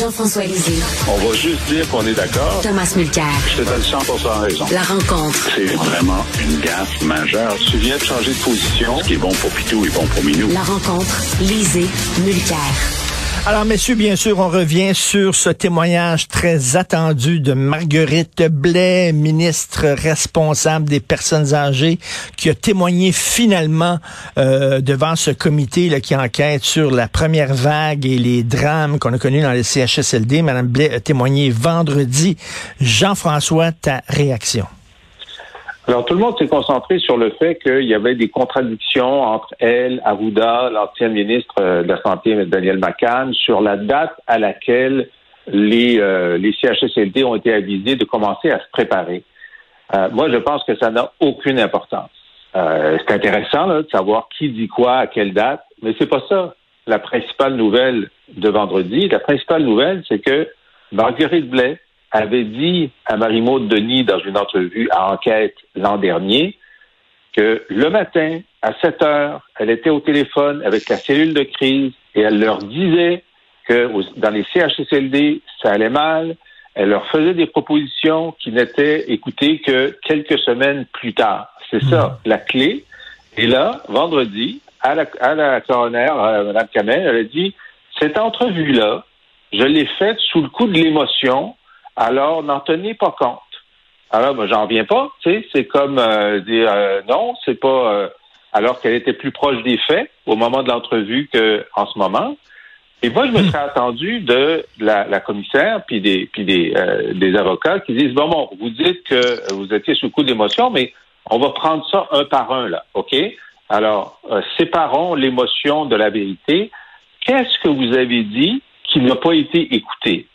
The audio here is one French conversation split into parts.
Jean-François Lisée. On va juste dire qu'on est d'accord. Thomas Mulcair. Je te donne 100 raison. La rencontre. C'est vraiment une gaffe majeure. Tu viens de changer de position. Ce qui est bon pour Pitou est bon pour Minou. La rencontre. Lisée. Mulcair. Alors, messieurs, bien sûr, on revient sur ce témoignage très attendu de Marguerite Blais, ministre responsable des personnes âgées, qui a témoigné finalement euh, devant ce comité là, qui enquête sur la première vague et les drames qu'on a connus dans les CHSLD. Madame Blais a témoigné vendredi. Jean-François, ta réaction? Alors, tout le monde s'est concentré sur le fait qu'il y avait des contradictions entre elle, Arruda, l'ancienne ministre euh, de la Santé, Daniel McCann, sur la date à laquelle les, euh, CHSLD ont été avisés de commencer à se préparer. Euh, moi, je pense que ça n'a aucune importance. c'est intéressant de savoir qui dit quoi à quelle date, mais c'est pas ça la principale nouvelle de vendredi. La principale nouvelle, c'est que Marguerite Blais, avait dit à Marie-Maude Denis dans une entrevue à enquête l'an dernier que le matin, à 7 heures, elle était au téléphone avec la cellule de crise et elle leur disait que dans les CHSLD, ça allait mal. Elle leur faisait des propositions qui n'étaient écoutées que quelques semaines plus tard. C'est ça, hmm. la clé. Et là, vendredi, à la, à la coroner, euh, Mme Kamel, elle a dit, cette entrevue-là, je l'ai faite sous le coup de l'émotion alors n'en tenez pas compte. Alors, ben, j'en viens pas, tu sais, c'est comme euh, dire euh, non, c'est pas euh, alors qu'elle était plus proche des faits au moment de l'entrevue qu'en ce moment. Et moi, je me serais attendu de la, commissaire puis des avocats qui disent bon bon, vous dites que vous étiez sous coup d'émotion, mais on va prendre ça un par un là, ok? Alors, séparons l'émotion de la vérité. Qu'est-ce que vous avez dit qui n'a pas été écouté?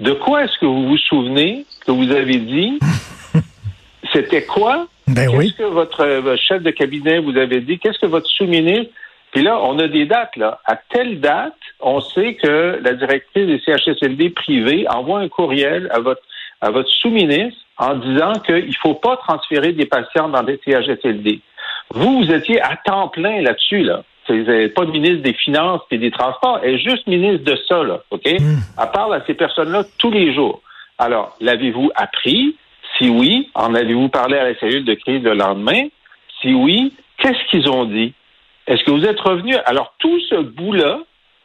De quoi est-ce que vous vous souvenez que vous avez dit? C'était quoi? Ben Qu'est-ce que votre, euh, chef de cabinet vous avait dit? Qu'est-ce que votre sous-ministre? Puis là, on a des dates, là. À telle date, on sait que la directrice des CHSLD privés envoie un courriel à votre, à votre sous-ministre en disant qu'il ne faut pas transférer des patients dans des CHSLD. Vous, vous étiez à temps plein là-dessus, là pas de ministre des Finances et des Transports, elle est juste ministre de ça, là, OK? Hmm. Elle parle à ces personnes-là tous les jours. Alors, l'avez-vous appris? Si oui, en avez-vous parlé à la cellule de crise le lendemain? Si oui, qu'est-ce qu'ils ont dit? Est-ce que vous êtes revenu? Alors, tout ce bout-là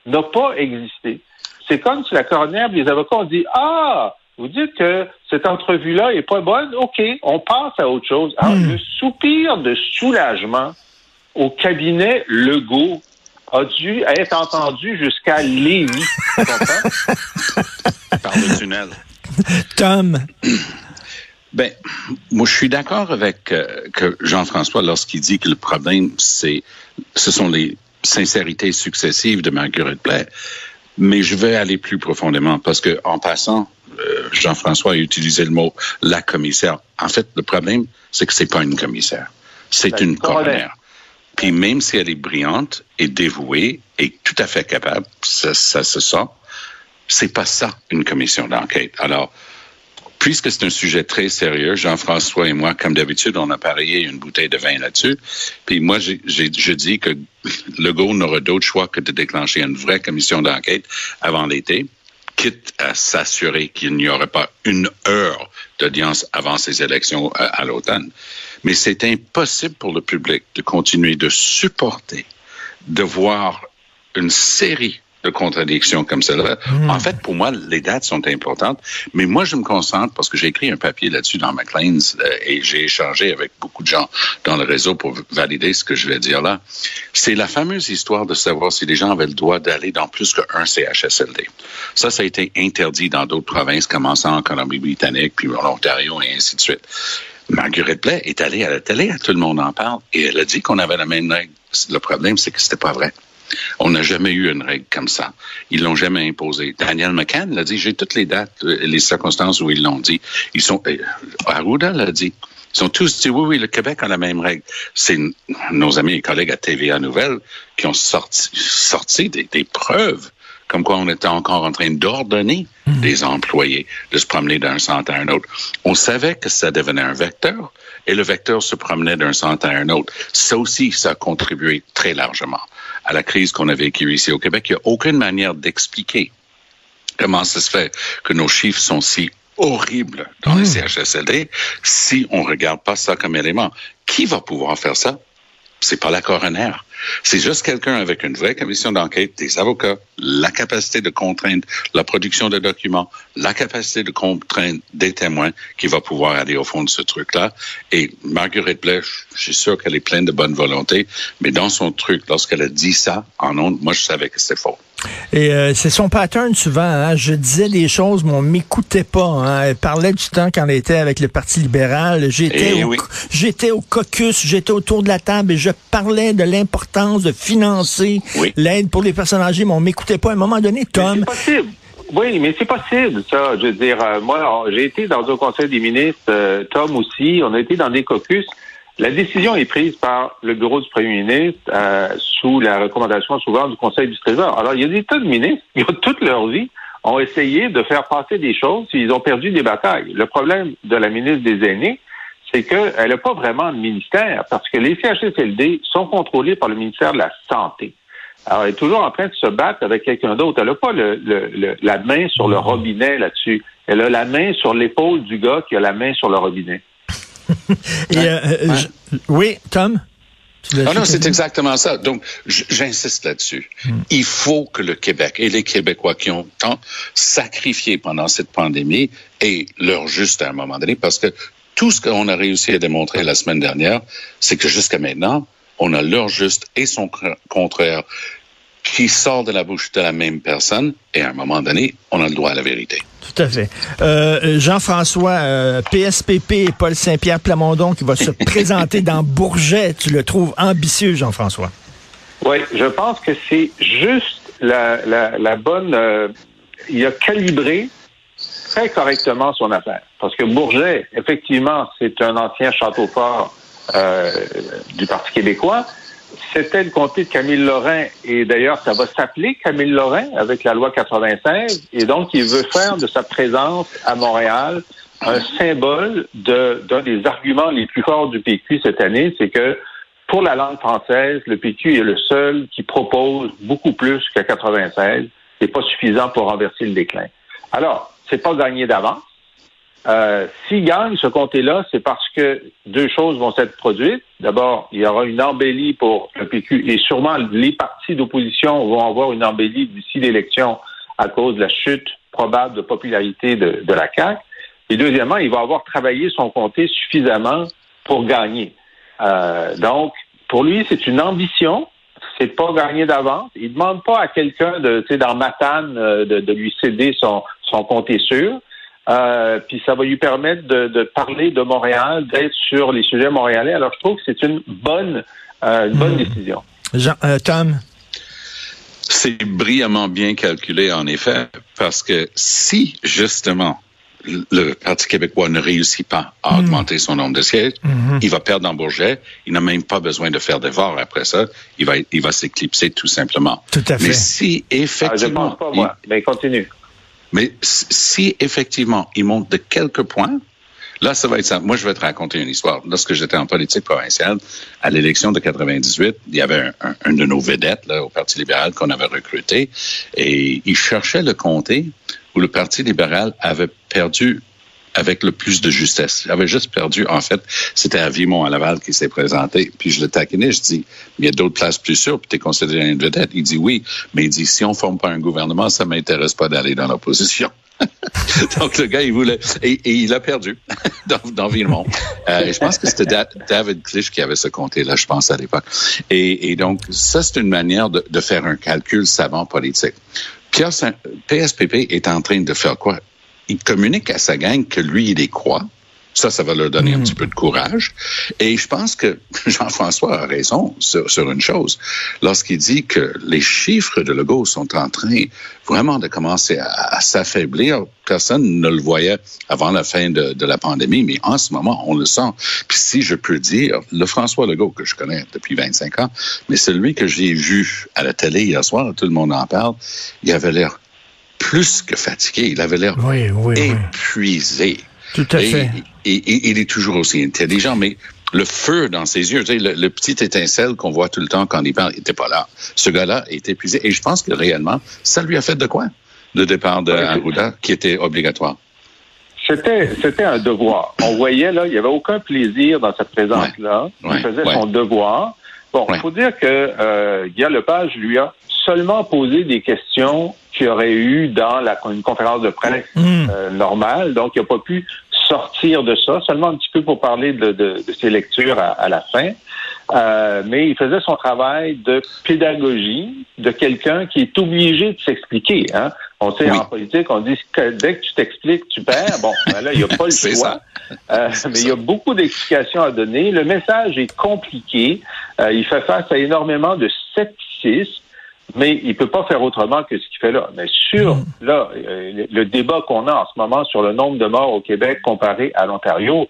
n'a pas existé. C'est comme si la coroner, les avocats ont dit, ah, vous dites que cette entrevue-là est pas bonne, OK, on passe à autre chose. Alors, hmm. le soupir de soulagement au cabinet Legault a dû être entendu jusqu'à Lévis? Par le tunnel. Tom. Ben, moi, je suis d'accord avec euh, que Jean-François lorsqu'il dit que le problème, c'est, ce sont les sincérités successives de Marguerite Blais. Mais je vais aller plus profondément parce que, en passant, euh, Jean-François a utilisé le mot la commissaire. En fait, le problème, c'est que c'est pas une commissaire. C'est ben, une coroner. Puis même si elle est brillante et dévouée et tout à fait capable, ça, ça se sent, c'est pas ça une commission d'enquête. Alors, puisque c'est un sujet très sérieux, Jean-François et moi, comme d'habitude, on a parié une bouteille de vin là-dessus. Puis moi, j'ai, je dis que Legault n'aura d'autre choix que de déclencher une vraie commission d'enquête avant l'été, quitte à s'assurer qu'il n'y aurait pas une heure d'audience avant ces élections à, à l'automne. Mais c'est impossible pour le public de continuer de supporter, de voir une série de contradictions comme celle-là. Hmm. En fait, pour moi, les dates sont importantes, mais moi, je me concentre parce que j'ai écrit un papier là-dessus dans McLean's euh, et j'ai échangé avec beaucoup de gens dans le réseau pour valider ce que je vais dire là. C'est la fameuse histoire de savoir si les gens avaient le droit d'aller dans plus qu'un CHSLD. Ça, ça a été interdit dans d'autres provinces, commençant en Colombie-Britannique, puis en Ontario et ainsi de suite. Marguerite Blais est allée à la télé, tout le monde en parle, et elle a dit qu'on avait la même règle. Le problème, c'est que c'était pas vrai. On n'a jamais eu une règle comme ça. Ils l'ont jamais imposée. Daniel McCann l'a dit. J'ai toutes les dates, euh, les circonstances où ils l'ont dit. Ils sont. Euh, Arruda l'a dit. Ils ont tous dit oui, oui, le Québec a la même règle. C'est nos amis et collègues à TVA Nouvelle qui ont sorti, sorti des, des preuves comme quoi on était encore en train d'ordonner mmh. les employés de se promener d'un centre à un autre. On savait que ça devenait un vecteur et le vecteur se promenait d'un centre à un autre. Ça aussi, ça a contribué très largement à la crise qu'on a vécue ici au Québec. Il n'y a aucune manière d'expliquer comment ça se fait que nos chiffres sont si horribles dans mmh. les CHSLD si on regarde pas ça comme élément. Qui va pouvoir faire ça? C'est pas la coroner. C'est juste quelqu'un avec une vraie commission d'enquête, des avocats, la capacité de contraindre la production de documents, la capacité de contraindre des témoins qui va pouvoir aller au fond de ce truc-là. Et Marguerite Blais, je suis sûr qu'elle est pleine de bonne volonté, mais dans son truc, lorsqu'elle a dit ça en ondes, moi, je savais que c'était faux. Et euh, c'est son pattern souvent. Hein? Je disais des choses, mais on m'écoutait pas. Hein? Elle parlait du temps quand elle était avec le Parti libéral. J'étais eh au, j'étais au caucus, j'étais autour de la table et je parlais de l'importance de financer l'aide pour les personnes âgées, mais on m'écoutait pas. À un moment donné, Tom. C'est possible. Oui, mais c'est possible, ça. Je veux dire, euh, moi, j'ai été dans un conseil des ministres, euh, Tom aussi. On a été dans des caucus. La décision est prise par le bureau du premier ministre euh, sous la recommandation souvent du Conseil du Trésor. Alors, il y a des tas de ministres qui, toute leur vie, ont essayé de faire passer des choses, puis ils ont perdu des batailles. Le problème de la ministre des Aînés, c'est qu'elle n'a pas vraiment de ministère, parce que les CHSLD sont contrôlés par le ministère de la Santé. Alors, elle est toujours en train de se battre avec quelqu'un d'autre. Elle n'a pas le, le, la main sur le robinet là-dessus. Elle a la main sur l'épaule du gars qui a la main sur le robinet. Et, euh, euh, oui, Tom? Ah non, c'est exactement ça. Donc, j'insiste là-dessus. Hmm. Il faut que le Québec et les Québécois qui ont tant sacrifié pendant cette pandémie aient leur juste à un moment donné, parce que tout ce qu'on a réussi à démontrer la semaine dernière, c'est que jusqu'à maintenant, on a leur juste et son contraire qui sort de la bouche de la même personne, et à un moment donné, on a le droit à la vérité. Tout à fait. Euh, Jean-François, euh, PSPP et Paul Saint-Pierre Plamondon qui va se présenter dans Bourget, tu le trouves ambitieux, Jean-François? Oui, je pense que c'est juste la, la, la bonne... Euh, il a calibré très correctement son affaire. Parce que Bourget, effectivement, c'est un ancien château fort euh, du Parti québécois, c'était le comté de Camille Lorrain. Et d'ailleurs, ça va s'appeler Camille Lorrain avec la loi 96. Et donc, il veut faire de sa présence à Montréal un symbole d'un des arguments les plus forts du PQ cette année, c'est que pour la langue française, le PQ est le seul qui propose beaucoup plus qu'à 96. C'est pas suffisant pour renverser le déclin. Alors, c'est pas gagné d'avance. Euh, S'il gagne ce comté-là, c'est parce que deux choses vont s'être produites. D'abord, il y aura une embellie pour le PQ et sûrement les partis d'opposition vont avoir une embellie d'ici l'élection à cause de la chute probable de popularité de, la CAQ. Et deuxièmement, il va avoir travaillé son comté suffisamment pour gagner. Euh, donc, pour lui, c'est une ambition. C'est pas gagner d'avance. Il demande pas à quelqu'un de, tu sais, dans Matane euh, de, de, lui céder son, son comté sûr. Euh, puis ça va lui permettre de, parler de Montréal, d'être sur les sujets montréalais. Alors je trouve que c'est une bonne, euh, bonne hmm. décision. Jean, euh, Tom? C'est brillamment bien calculé, en effet, parce que si, justement, le Parti québécois ne réussit pas à hmm. augmenter son nombre de sièges, hmm. il va perdre en Bourget. Il n'a même pas besoin de faire d'efforts après ça. Il va, il va s'éclipser tout simplement. Tout à fait. Mais si effectivement... Ah, je pense pas, moi. Mais continue. Mais si effectivement il monte de quelques points, là, ça va être ça. Moi, je vais te raconter une histoire. Lorsque j'étais en politique provinciale, à l'élection de 98, il y avait un, de nos vedettes là, au Parti libéral qu'on avait recruté et il cherchait le comté où le Parti libéral avait perdu avec le plus de justesse. J'avais juste perdu, en fait, c'était à Vimont, à Laval, qui s'est présenté. Puis je le taquinais, je dis, il y a d'autres places plus sûres, puis tu es considéré une vedette. Il dit oui, mais il dit, si on forme pas un gouvernement, ça m'intéresse pas d'aller dans l'opposition. Donc le gars, il voulait, et, il a perdu dans, dans Villemont. Euh, je pense que c'était David Clich qui avait ce comté-là, je pense à l'époque. Et, donc ça, c'est une manière de, faire un calcul savant politique. PSPP est en train de faire quoi? Il communique à sa gang que lui, il est croit Ça, ça va leur donner un petit peu de courage. Et je pense que Jean-François a raison sur, sur une chose. Lorsqu'il dit que les chiffres de Legault sont en train vraiment de commencer à, à s'affaiblir, personne ne le voyait avant la fin de, de, la pandémie, mais en ce moment, on le sent. Puis si je peux dire, le François Legault que je connais depuis 25 ans, mais celui que j'ai vu à la télé hier soir, tout le monde en parle, il avait l'air plus que fatigué, il avait l'air oui, oui, épuisé. Oui. Tout à et, fait. Et, et, il est toujours aussi intelligent, mais le feu dans ses yeux, tu sais, le, le, petit étincelle qu'on voit tout le temps quand il parle, n'était pas là. Ce gars-là est épuisé. Et je pense que réellement, ça lui a fait de quoi? Le départ de Arruda, qui était obligatoire? C'était, c'était un devoir. On voyait, là, il n'y avait aucun plaisir dans cette présence-là. Ouais. Il faisait ouais. son devoir. Bon, il Ouais. faut dire que euh, Guy Lepage lui a seulement posé des questions qu'il aurait eu dans la, une conférence de presse Mm. euh, normale. Donc, il n'a pas pu sortir de ça, seulement un petit peu pour parler de, de, de ses lectures à, à la fin. Euh, mais il faisait son travail de pédagogie de quelqu'un qui est obligé de s'expliquer. Hein? On sait, Oui. en politique, on dit que dès que tu t'expliques, tu perds. Bon, ben là, il n'y a pas le choix. Euh, mais il y a beaucoup d'explications à donner. Le message est compliqué. Euh, il fait face à énormément de scepticisme, mais il peut pas faire autrement que ce qu'il fait là. Mais sur là, euh, le, débat qu'on a en ce moment sur le nombre de morts au Québec comparé à l'Ontario,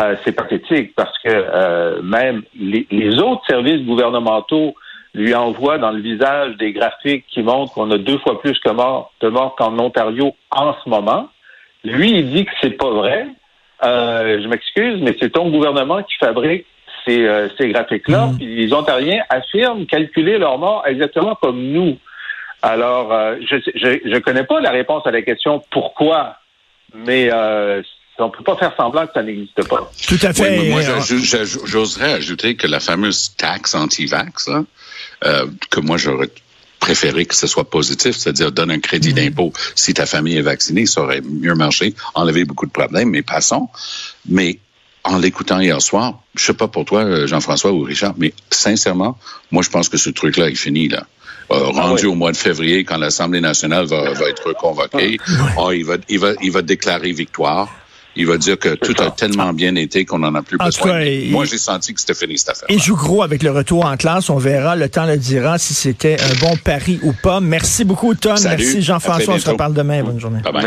euh, c'est pathétique parce que euh, même les, les autres services gouvernementaux lui envoient dans le visage des graphiques qui montrent qu'on a deux fois plus que de morts qu'en Ontario en ce moment. Lui, il dit que c'est pas vrai. Euh, je m'excuse, mais c'est ton gouvernement qui fabrique ces, euh, ces graphiques-là. Mm. Puis les Ontariens affirment calculer leur mort exactement comme nous. Alors, euh, je je je connais pas la réponse à la question pourquoi, mais euh, on peut pas faire semblant que ça n'existe pas. Tout à Oui, fait. mais moi, Euh, j'oserais ajouter que la fameuse taxe anti-vax, là, euh, que moi, j'aurais préféré que ce soit positif, c'est-à-dire donne un crédit d'impôt si ta famille est vaccinée, ça aurait mieux marché, enlever beaucoup de problèmes, mais passons. Mais en l'écoutant hier soir, je sais pas pour toi, euh, Jean-François ou Richard, mais sincèrement, moi, je pense que ce truc-là est fini, là. Euh, rendu oui. au mois de février, quand l'Assemblée nationale va, va être convoquée, oh, il, va, il, va, il va déclarer victoire. Il va dire que tout a ça. tellement bien été qu'on n'en a plus En besoin. cas, Moi, j'ai senti que c'était fini, cette affaire. Il joue gros avec le retour en classe. On verra. Le temps le dira si c'était un bon pari ou pas. Merci beaucoup, Tom. Salut. Merci, Jean-François. On se reparle demain. Bonne journée. Bye bye.